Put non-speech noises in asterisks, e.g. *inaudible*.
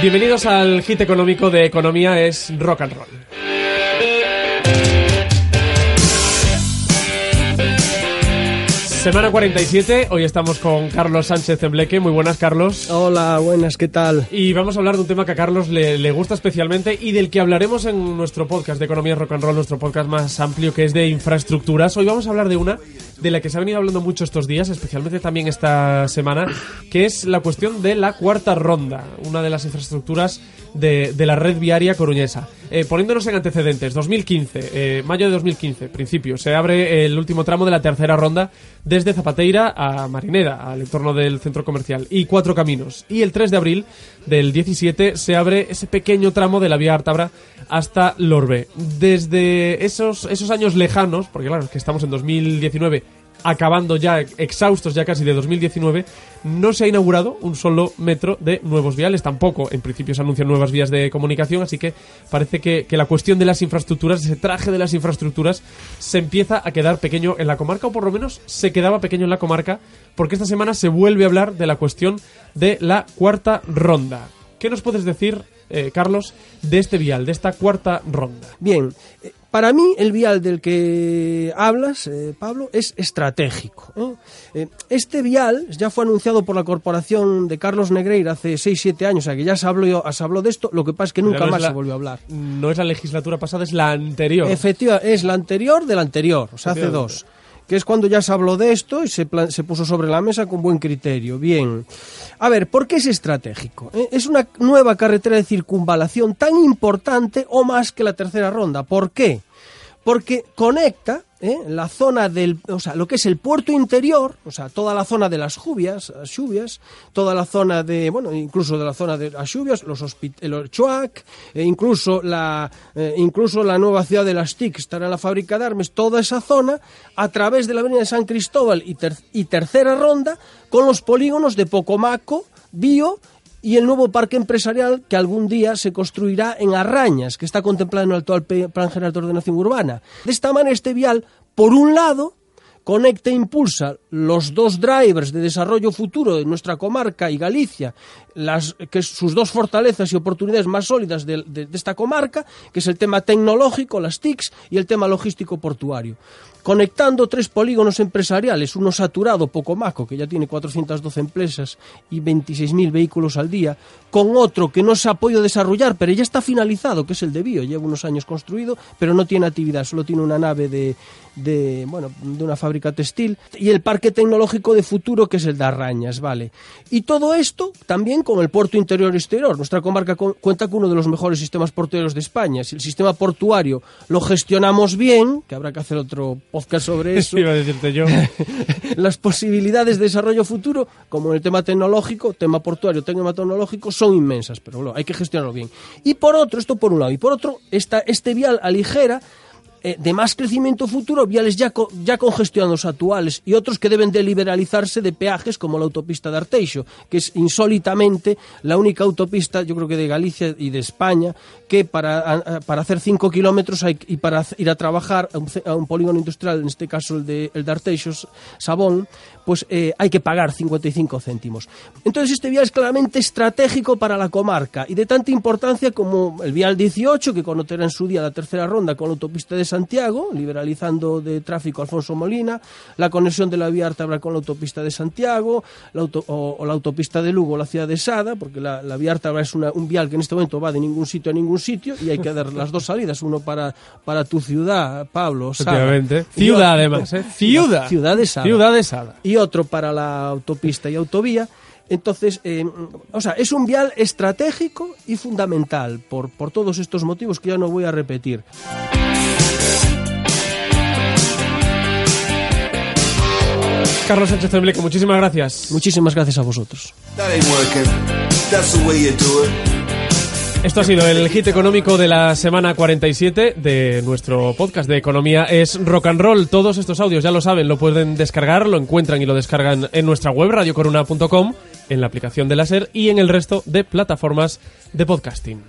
Bienvenidos al hit económico de Economía es Rock and Roll. Semana 47, hoy estamos con Carlos Sánchez Embleque. Muy buenas, Carlos. Hola, buenas, ¿qué tal? Y vamos a hablar de un tema que a Carlos le, le gusta especialmente y del que hablaremos en nuestro podcast de Economía Rock and Roll, nuestro podcast más amplio que es de infraestructuras. Hoy vamos a hablar de una de la que se ha venido hablando mucho estos días, especialmente también esta semana, que es la cuestión de la cuarta ronda, una de las infraestructuras de, de la red viaria coruñesa. Eh, poniéndonos en antecedentes, 2015, eh, mayo de 2015, principio, se abre el último tramo de la tercera ronda desde Zapateira a Marineda, al entorno del centro comercial, y cuatro caminos. Y el 3 de abril del 17 se abre ese pequeño tramo de la vía Artabra hasta Lorbe. Desde esos, esos años lejanos, porque claro, es que estamos en 2019, acabando ya, exhaustos ya casi de 2019, no se ha inaugurado un solo metro de nuevos viales. Tampoco, en principio, se anuncian nuevas vías de comunicación, así que parece que, que la cuestión de las infraestructuras, ese traje de las infraestructuras, se empieza a quedar pequeño en la comarca, o por lo menos se quedaba pequeño en la comarca, porque esta semana se vuelve a hablar de la cuestión de la cuarta ronda. ¿Qué nos puedes decir, eh, Carlos, de este vial, de esta cuarta ronda? Bien, eh, para mí el vial del que hablas, eh, Pablo, es estratégico. ¿eh? Este vial ya fue anunciado por la corporación de Carlos Negreira hace 6-7 años, o sea que ya se habló, se habló de esto, lo que pasa es que nunca no más la- se volvió a hablar. No es la legislatura pasada, es la anterior. Efectiva, es la anterior de la anterior, o sea, hace Efectivamente. dos. Que es cuando ya se habló de esto y se, se puso sobre la mesa con buen criterio. Bien. A ver, ¿por qué es estratégico? Eh, Es una nueva carretera de circunvalación tan importante o más que la tercera ronda. ¿Por qué? Porque conecta eh, la zona del, o sea, lo que es el puerto interior, o sea, toda la zona de las lluvias, las lluvias, toda la zona de, bueno, incluso de la zona de las lluvias, los Orchoac, e incluso la, eh, incluso la nueva ciudad de las TIC, estará en la fábrica de armas, toda esa zona, a través de la avenida de San Cristóbal y, ter- y tercera ronda, con los polígonos de Pocomaco, Bio y el nuevo parque empresarial que algún día se construirá en Arrañas, que está contemplado en el actual Plan General de Ordenación Urbana. De esta manera, este vial, por un lado, conecta e impulsa los dos drivers de desarrollo futuro de nuestra comarca y Galicia, las, que sus dos fortalezas y oportunidades más sólidas de, de- de esta comarca, que es el tema tecnológico, las TICs, y el tema logístico portuario. Conectando tres polígonos empresariales, uno saturado, Pocomaco, que ya tiene 412 empresas y 26.000 vehículos al día, con otro que no se ha podido desarrollar, pero ya está finalizado, que es el de Bio, lleva unos años construido, pero no tiene actividad, solo tiene una nave de, de, bueno, de una fábrica textil, y el parque tecnológico de futuro, que es el de Arrañas, ¿vale? Y todo esto también con el puerto interior y exterior. Nuestra comarca cu- cuenta con uno de los mejores sistemas portuarios de España. Si el sistema portuario lo gestionamos bien, que habrá que hacer otro podcast sobre *laughs* eso, Iba a decirte yo. *laughs* las posibilidades de desarrollo futuro, como en el tema tecnológico, tema portuario, tema tecnológico, son inmensas, pero bueno, hay que gestionarlo bien. Y por otro, esto por un lado, y por otro, esta, este vial aligera eh, de más crecimiento futuro, viales ya, ya congestionados actuales y otros que deben de liberalizarse de peajes como la autopista de Arteixo, que es insólitamente la única autopista, yo creo que de Galicia y de España, que para, para hacer 5 kilómetros hay- y para ir a trabajar a un, polígono industrial, en este caso el de, el Arteixo, Sabón, pues eh, hay que pagar 55 céntimos. Entonces este vial es claramente estratégico para la comarca y de tanta importancia como el vial 18, que conocerá en su día la tercera ronda con la autopista de Santiago, liberalizando de tráfico Alfonso Molina, la conexión de la vía Ártabra con la autopista de Santiago, la auto- o, o la autopista de Lugo, la ciudad de Sada, porque la, la vía Ártabra es una- un vial que en este momento va de ningún sitio a ningún sitio y hay que dar las dos salidas, uno para, para tu ciudad, Pablo, Sada. Ciudad, además, ¿eh? Ciudad. Ciudad de Sada Ciudad de Sada. y otro para la autopista y autovía. Entonces, eh, o sea, es un vial estratégico y fundamental por, por todos estos motivos que ya no voy a repetir. Carlos Sánchez Tembleque, muchísimas gracias. Muchísimas gracias a vosotros. Esto ha sido el hit económico de la semana 47 de nuestro podcast de economía es rock and roll. Todos estos audios ya lo saben, lo pueden descargar, lo encuentran y lo descargan en nuestra web radiocoruna.com, en la aplicación de la SER y en el resto de plataformas de podcasting.